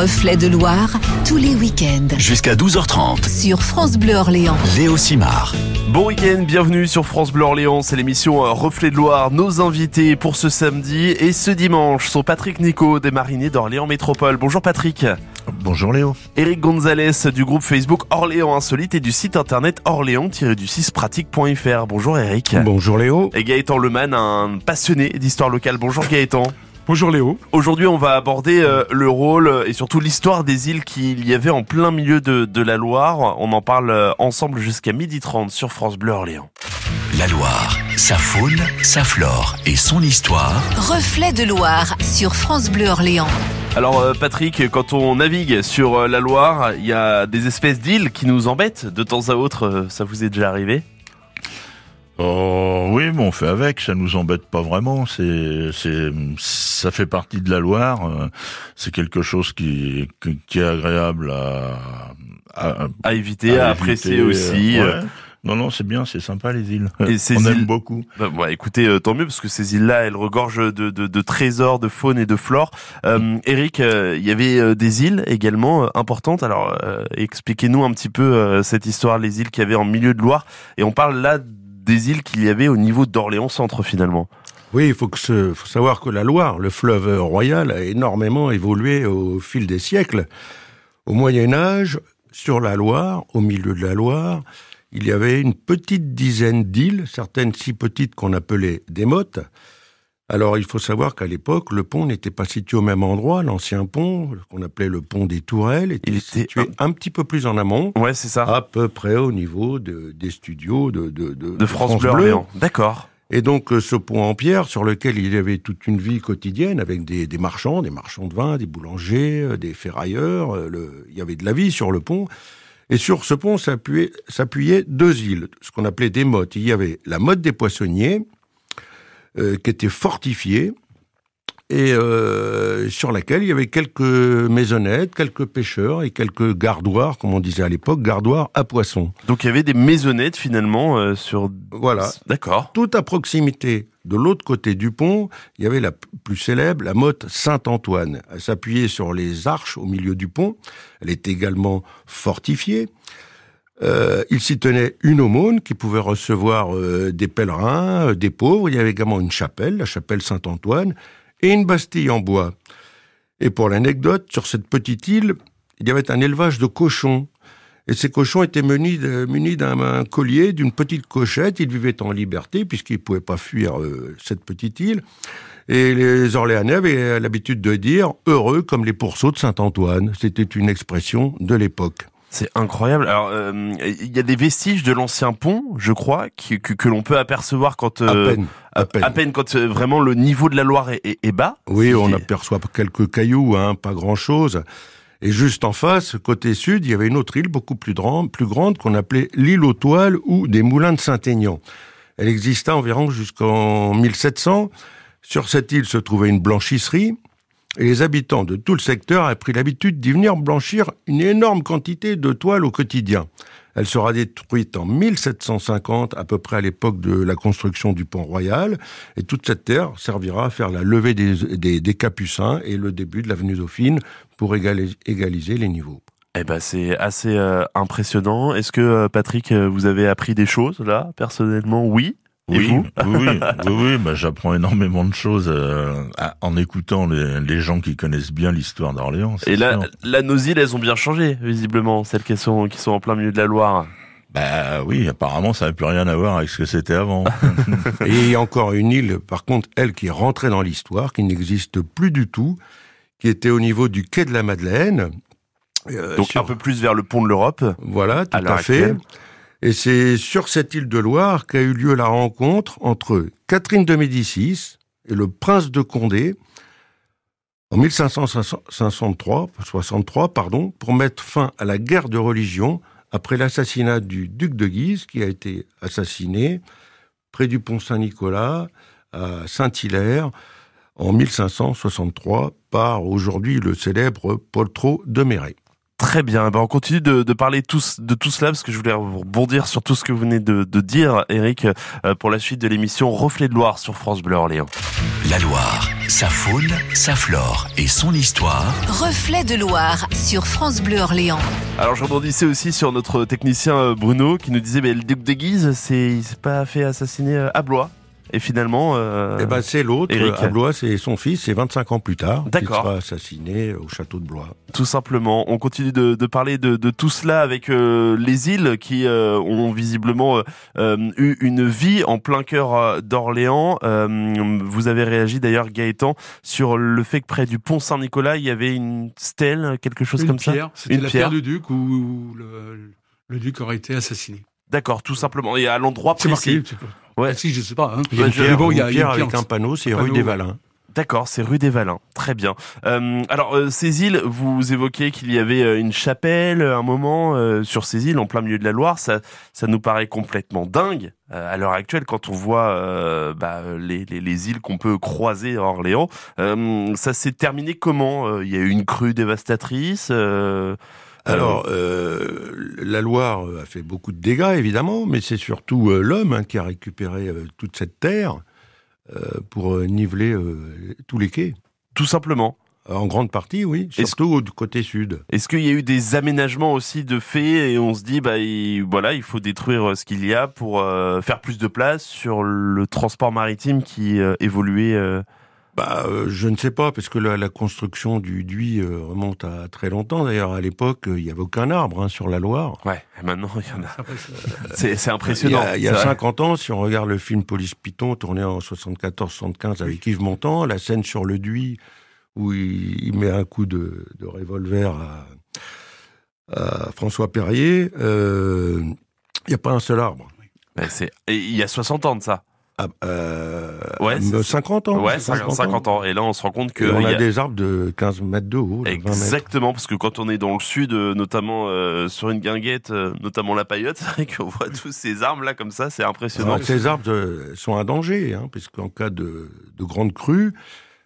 Reflet de Loire, tous les week-ends. Jusqu'à 12h30. Sur France Bleu Orléans. Léo Simard. Bon week-end, bienvenue sur France Bleu Orléans. C'est l'émission euh, Reflet de Loire. Nos invités pour ce samedi et ce dimanche sont Patrick Nico des Mariniers d'Orléans Métropole. Bonjour Patrick. Bonjour Léo. Eric Gonzalez du groupe Facebook Orléans Insolite et du site internet orléans-du6pratique.fr. Bonjour Eric. Bonjour Léo. Et Gaëtan Leman, un passionné d'histoire locale. Bonjour Gaëtan. Bonjour Léo. Aujourd'hui, on va aborder euh, le rôle et surtout l'histoire des îles qu'il y avait en plein milieu de, de la Loire. On en parle euh, ensemble jusqu'à 12h30 sur France Bleu Orléans. La Loire, sa faune, sa flore et son histoire. Reflet de Loire sur France Bleu Orléans. Alors euh, Patrick, quand on navigue sur euh, la Loire, il y a des espèces d'îles qui nous embêtent de temps à autre. Euh, Ça vous est déjà arrivé? Oh oui, mais on fait avec, ça nous embête pas vraiment. C'est, c'est, ça fait partie de la Loire. euh, C'est quelque chose qui, qui, est agréable à, à, À éviter, à, apprécier éviter, aussi. euh, euh. ouais. Non, non, c'est bien, c'est sympa les îles. Et ces on îles- aime beaucoup. Bah, bon, écoutez, euh, tant mieux parce que ces îles-là, elles regorgent de, de, de trésors, de faune et de flore. Euh, Eric, euh, il y avait euh, des îles également euh, importantes. Alors, euh, expliquez-nous un petit peu euh, cette histoire, les îles qu'il y avait en milieu de Loire. Et on parle là des îles qu'il y avait au niveau d'Orléans Centre finalement. Oui, il faut savoir que la Loire, le fleuve royal, a énormément évolué au fil des siècles. Au Moyen Âge, sur la Loire, au milieu de la Loire, il y avait une petite dizaine d'îles, certaines si petites qu'on appelait des mottes. Alors il faut savoir qu'à l'époque, le pont n'était pas situé au même endroit. L'ancien pont, qu'on appelait le pont des Tourelles, était, Il était situé un petit peu plus en amont, Ouais, c'est ça. à peu près au niveau de- des studios de, de, de- de France, Bleu. D'accord. et donc euh, ce pont en pierre sur lequel il y avait toute une vie quotidienne avec des, des marchands, des marchands de vin, des boulangers, euh, des ferrailleurs, euh, le- il y avait de la vie sur le pont. Et sur ce pont s'appuyaient deux îles, ce qu'on appelait des mottes. Il y avait la motte des poissonniers, euh, qui était fortifiée, et euh, sur laquelle il y avait quelques maisonnettes, quelques pêcheurs et quelques gardoirs, comme on disait à l'époque, gardoirs à poissons. Donc il y avait des maisonnettes finalement euh, sur. Voilà. D'accord. tout à proximité, de l'autre côté du pont, il y avait la plus célèbre, la motte Saint-Antoine. Elle s'appuyait sur les arches au milieu du pont. Elle est également fortifiée. Euh, il s'y tenait une aumône qui pouvait recevoir euh, des pèlerins, euh, des pauvres. Il y avait également une chapelle, la chapelle Saint-Antoine, et une bastille en bois. Et pour l'anecdote, sur cette petite île, il y avait un élevage de cochons. Et ces cochons étaient munis d'un un collier, d'une petite cochette. Ils vivaient en liberté puisqu'ils ne pouvaient pas fuir euh, cette petite île. Et les Orléanais avaient l'habitude de dire « heureux comme les pourceaux de Saint-Antoine ». C'était une expression de l'époque. C'est incroyable. Alors, euh, il y a des vestiges de l'ancien pont, je crois, qui- que, que l'on peut apercevoir quand À euh, peine. À peine. quand euh, vraiment le niveau de la Loire est, est- est bas. Oui, on aperçoit quelques cailloux, hein, pas grand-chose. Et juste en face, côté sud, il y avait une autre île beaucoup plus, grande- plus grande qu'on appelait l'île aux toiles ou des moulins de Saint-Aignan. Elle exista environ jusqu'en 1700. Sur cette île se trouvait une blanchisserie. Et les habitants de tout le secteur avaient pris l'habitude d'y venir blanchir une énorme quantité de toiles au quotidien. Elle sera détruite en 1750, à peu près à l'époque de la construction du pont royal, et toute cette terre servira à faire la levée des, des- des capucins et le début de l'avenue Dauphine pour égali- égaliser les niveaux. Eh ben, c'est assez euh, impressionnant. Est-ce que euh, Patrick, euh, vous avez appris des choses là personnellement? Oui. Oui, oui, oui, oui, oui, bah, j'apprends énormément de choses euh, à- en écoutant les, les gens qui connaissent bien l'histoire d'Orléans. Et là, sûr. là, nos îles, elles ont bien changé, visiblement, celles qui sont qui sont en plein milieu de la Loire. Bah oui, apparemment, ça n'a plus rien à voir avec ce que c'était avant. Et il y a encore une île, par contre, elle qui est rentrée dans l'histoire, qui n'existe plus du tout, qui était au niveau du quai de la Madeleine. Euh, Donc sur- un peu plus vers le pont de l'Europe. Voilà, tout à fait. actuelle. Et c'est sur cette île de Loire qu'a eu lieu la rencontre entre Catherine de Médicis et le prince de Condé en 1563, 63, pardon, pour mettre fin à la guerre de religion après l'assassinat du duc de Guise qui a été assassiné près du pont Saint-Nicolas à Saint-Hilaire en 1563 par aujourd'hui le célèbre Poltrot de Méret. Très bien. Ben, on continue de, de parler tous, de tout cela parce que je voulais rebondir sur tout ce que vous venez de, de dire, Eric, euh, pour la suite de l'émission Reflet de Loire sur France Bleu Orléans. La Loire, sa faune, sa flore et son histoire. Reflet de Loire sur France Bleu Orléans. Alors je rebondissais aussi sur notre technicien euh, Bruno qui nous disait, mais le duc de Guise, c'est, il s'est pas fait assassiner euh, à Blois. Et finalement, euh, Eh ben, c'est l'autre. Eric. À Blois, c'est son fils, c'est 25 ans plus tard. qu'il D'accord. sera assassiné au château de Blois. tout simplement, on continue de, de parler de, de tout cela avec euh, les îles qui euh, ont visiblement euh, euh, eu une vie en plein cœur euh, d'Orléans. Euh, vous avez réagi d'ailleurs, Gaëtan, sur le fait que près du pont Saint-Nicolas, il y avait une stèle, quelque chose Une comme pierre, ça. c'était Une la pierre. du duc où le, le duc aurait été assassiné. D'accord, tout simplement. Et à l'endroit C'est précis. marqué. Ouais. Ah, si, je sais pas. Hein. Il y a une pierre, bon, il y a- une avec un panneau, c'est rue des Valins. D'accord, c'est rue des Valins. Très bien. Euh, alors, euh, ces îles, vous évoquez qu'il y avait euh, une chapelle, à un moment, euh, sur ces îles, en plein milieu de la Loire. Ça, ça nous paraît complètement dingue euh, à l'heure actuelle quand on voit euh, bah, les, les, les îles qu'on peut croiser à Orléans. Euh, ça s'est terminé comment? Euh, Il y a eu une crue dévastatrice euh, Alors, euh, la Loire a fait beaucoup de dégâts, évidemment, mais c'est surtout euh, l'homme hein, qui a récupéré euh, toute cette terre pour niveler tous les quais. Tout simplement. En grande partie, oui, surtout du côté sud. Est-ce qu'il y a eu des aménagements aussi de fait et on se dit bah il, voilà il faut détruire ce qu'il y a pour euh, faire plus de place sur le transport maritime qui euh, évoluait euh, Bah, euh, je ne sais pas, parce que la, la construction du Duy euh, remonte à très longtemps. D'ailleurs, à l'époque, euh, il n'y avait aucun arbre hein, sur la Loire. ouais et maintenant il y en a c'est- Il y impressionnant a, il y a vrai. 50 ans, si on regarde le film Police Python, tourné en 74-75 avec Yves Montand, la scène sur le Duy, où il, il met un coup de, de revolver à, à François Perrier, euh, il n'y a pas un seul arbre. Il y a 60 ans de ça Ah, euh, Ouais, euh, c'est- 50 ans. ouais 50 50 ans et là on se rend compte que Et on a a- des arbres de 15 mètres de haut, de 20 mètres. Exactement, parce que quand on est dans le sud, euh, notamment euh, sur une guinguette, euh, notamment la paillote, c'est vrai qu'on voit tous ces arbres là comme ça, c'est impressionnant. Alors, ces arbres sont un danger, hein, puisqu'en cas de, de grande crue,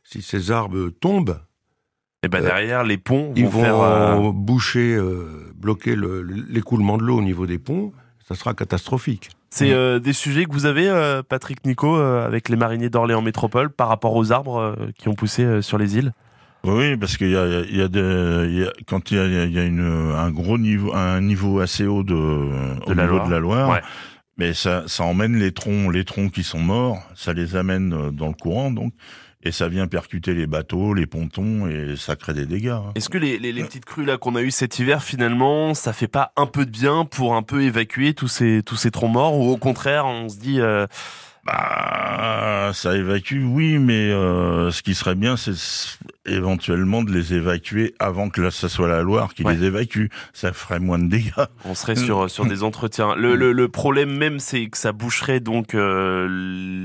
si ces arbres tombent, Et ben Euh, derrière les ponts ils vont, vont faire euh, boucher, euh, bloquer le- l'écoulement de l'eau au niveau des ponts. Ça sera catastrophique. C'est euh, des sujets que vous avez, euh, Patrick Nico, euh, avec les mariniers d'Orléans Métropole, par rapport aux arbres euh, qui ont poussé euh, sur les îles? Oui, parce qu'il y a, il y a des, il y a- quand il y a, il y a une, un gros niveau, un niveau assez haut de, au la niveau Loire. de la Loire, Ouais. mais ça, ça emmène les troncs, les troncs qui sont morts, ça les amène dans le courant, donc, et ça vient percuter les bateaux, les pontons, et ça crée des dégâts. hein. Est-ce que les, petites crues là qu'on a eues cet hiver, finalement, ça fait pas un peu de bien pour un peu évacuer tous ces, tous ces troncs morts Ou au contraire, on se dit... euh, Bah, ça évacue, oui, mais euh, ce qui serait bien, c'est éventuellement de les évacuer avant que là, ça soit la Loire qui Ouais. les évacue. Ça ferait moins de dégâts. On serait sur, sur des entretiens. Le, le, le problème même, c'est que ça boucherait donc euh,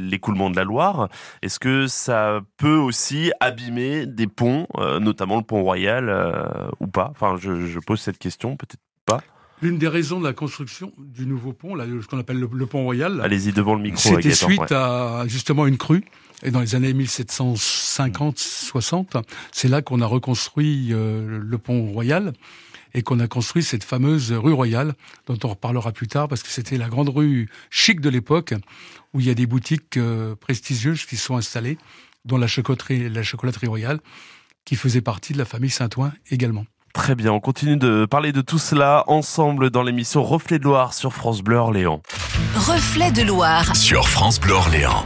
l'écoulement de la Loire. Est-ce que ça peut aussi abîmer des ponts, euh, notamment le pont Royal, euh, ou pas? Enfin, je, je pose cette question, peut-être. L'une des raisons de la construction du nouveau pont, là, ce qu'on appelle le, le pont royal, Allez-y devant le micro. c'était suite ouais. à justement une crue. Et dans les années 1750-60, c'est là qu'on a reconstruit euh, le pont royal et qu'on a construit cette fameuse rue royale, dont on reparlera plus tard, parce que c'était la grande rue chic de l'époque, où il y a des boutiques euh, prestigieuses qui sont installées, dont la chocolaterie, la chocolaterie royale, qui faisait partie de la famille Saint-Ouen également. Très bien, on continue de parler de tout cela ensemble dans l'émission Reflet de Loire sur France Bleu Orléans. Reflet de Loire. Sur France Bleu Orléans.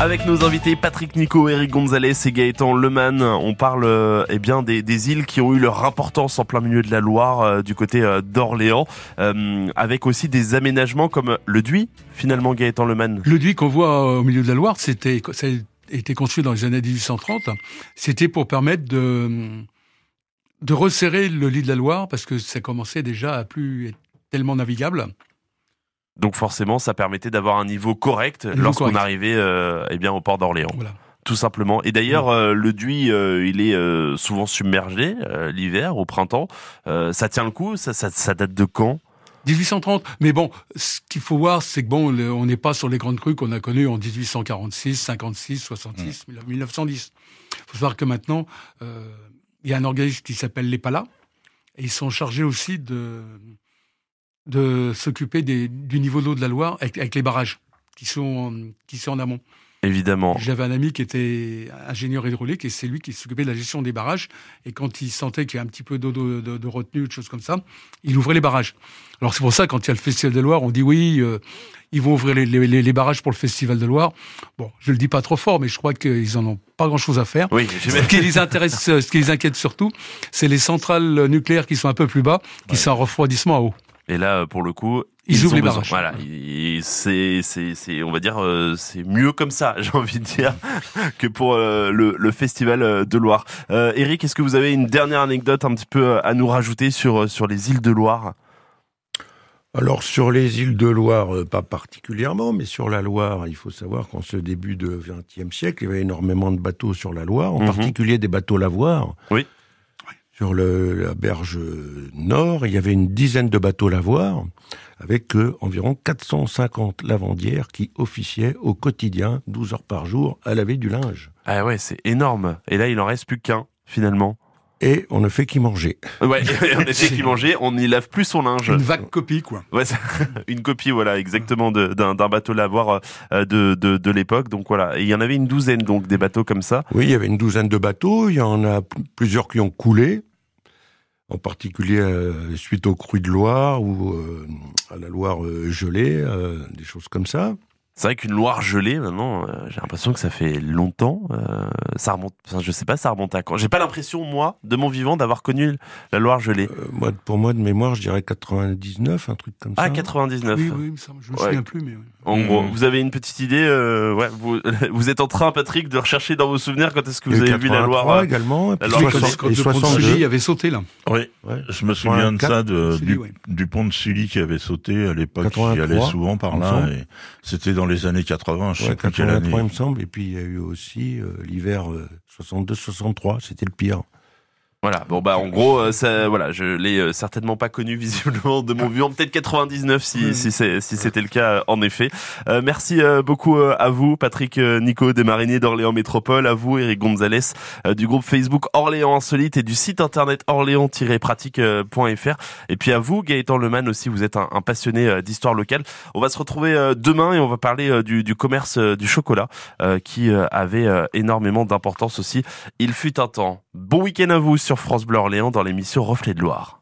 Avec nos invités Patrick Nico, Eric Gonzalez et Gaëtan Leman, on parle euh, eh bien des, des îles qui ont eu leur importance en plein milieu de la Loire euh, du côté euh, d'Orléans, euh, avec aussi des aménagements comme le Duy, finalement Gaëtan Leman. Le Duy qu'on voit au milieu de la Loire, c'était, ça a été construit dans les années 1830. C'était pour permettre de, de resserrer le lit de la Loire parce que ça commençait déjà à plus être tellement navigable. Donc forcément, ça permettait d'avoir un niveau correct lorsqu'on arrivait euh, eh bien au port d'Orléans. Voilà. Tout simplement. Et d'ailleurs, euh, le Duy, euh, il est euh, souvent submergé l'hiver, au printemps. Ça tient le coup? Ça, ça, ça date de quand? 1830. Mais bon, ce qu'il faut voir, c'est que bon, on n'est pas sur les grandes crues qu'on a connues en 1846, 56, 66, 1910. Il faut savoir que maintenant, euh, il y a un organisme qui s'appelle l'EPALA Et ils sont chargés aussi de, s'occuper du niveau d'eau de la Loire avec, les barrages qui sont en amont. Évidemment. J'avais un ami qui était ingénieur hydraulique et c'est lui qui s'occupait de la gestion des barrages. Et quand il sentait qu'il y a un petit peu d'eau de, de, de, retenue, de choses comme ça, il ouvrait les barrages. Alors c'est pour ça quand il y a le Festival de Loire, on dit oui, euh, ils vont ouvrir les, les, les, barrages pour le Festival de Loire. Bon, je le dis pas trop fort, mais je crois qu'ils en ont pas grand-chose à faire. Oui, ce qui les intéresse, ce qui les inquiète surtout, c'est les centrales nucléaires qui sont un peu plus bas, qui sont en refroidissement à eau. Et là, pour le coup, ils, ouvrent les barrages. Voilà, c'est, c'est, c'est, on va dire, euh, c'est mieux comme ça, j'ai envie de dire, que pour euh, le, le, festival euh, de Loire. Euh, Eric, est-ce que vous avez une dernière anecdote un petit peu à nous rajouter sur sur les îles de Loire? Alors sur les îles de Loire, pas particulièrement, mais sur la Loire, il faut savoir qu'en ce début de XXe siècle, il y avait énormément de bateaux sur la Loire, en Mhm. particulier des bateaux lavoirs. Oui. Sur le, la berge nord, il y avait une dizaine de bateaux lavoirs, avec euh, environ 450 lavandières qui officiaient au quotidien, 12 heures par jour, à laver du linge. Ah ouais, c'est énorme. Et là, il en reste plus qu'un finalement. Et on ne fait qu'y manger. Ouais, on était qui mangeait, on n'y lave plus son linge. Une vague copie, quoi. Ouais, une copie, voilà, exactement d'un bateau lavoir euh, de, de, de l'époque. Donc voilà, Et il y en avait une douzaine donc des bateaux comme ça. Oui, il y avait une douzaine de bateaux, il y en a plusieurs qui ont coulé, en particulier euh, suite aux crues de Loire ou euh, à la Loire euh, gelée, des choses comme ça. C'est vrai qu'une Loire gelée, maintenant, euh, j'ai l'impression que ça fait longtemps. euh, ça remonte, enfin, je sais pas, ça remonte à quand. J'ai pas l'impression, moi, de mon vivant, d'avoir connu la Loire gelée. Euh, moi, pour moi, de mémoire, je dirais 99, un truc comme Ah, ça. 99. Oui, oui, ça, je me Ouais. souviens plus, mais oui. En gros, vous avez une petite idée. euh, ouais, vous, vous êtes en train, Patrick, de rechercher dans vos souvenirs quand est-ce que vous avez vu la 83 Loire. également, et puis Loire quand, 60 quand et le pont de 62. Sully avait sauté, là. Oui, Ouais. je me souviens de 84, ça, de, Sully, du, pont de Sully qui avait sauté à l'époque. J'y 83, allais souvent par là. Et c'était dans les années 80, je sais Ouais, année. 83, il me semble, et puis il y a eu aussi euh, l'hiver 62-63, c'était le pire. Voilà. Bon bah en gros, euh, ça, voilà, je l'ai euh, certainement pas connu visiblement de mon vivant. Peut-être 99 si si c'est si c'était le cas en effet. Euh, merci euh, beaucoup à vous, Patrick Nico des Mariniers d'Orléans Métropole, à vous, Eric Gonzalez du groupe Facebook Orléans Insolite et du site internet orléans-pratique.fr. Et puis à vous, Gaëtan Leman aussi, vous êtes un, un passionné d'histoire locale. On va se retrouver demain et on va parler du, du commerce du chocolat euh, qui avait énormément d'importance aussi. Il fut un temps. Bon week-end à vous sur France Bleu Orléans dans l'émission Reflet de Loire.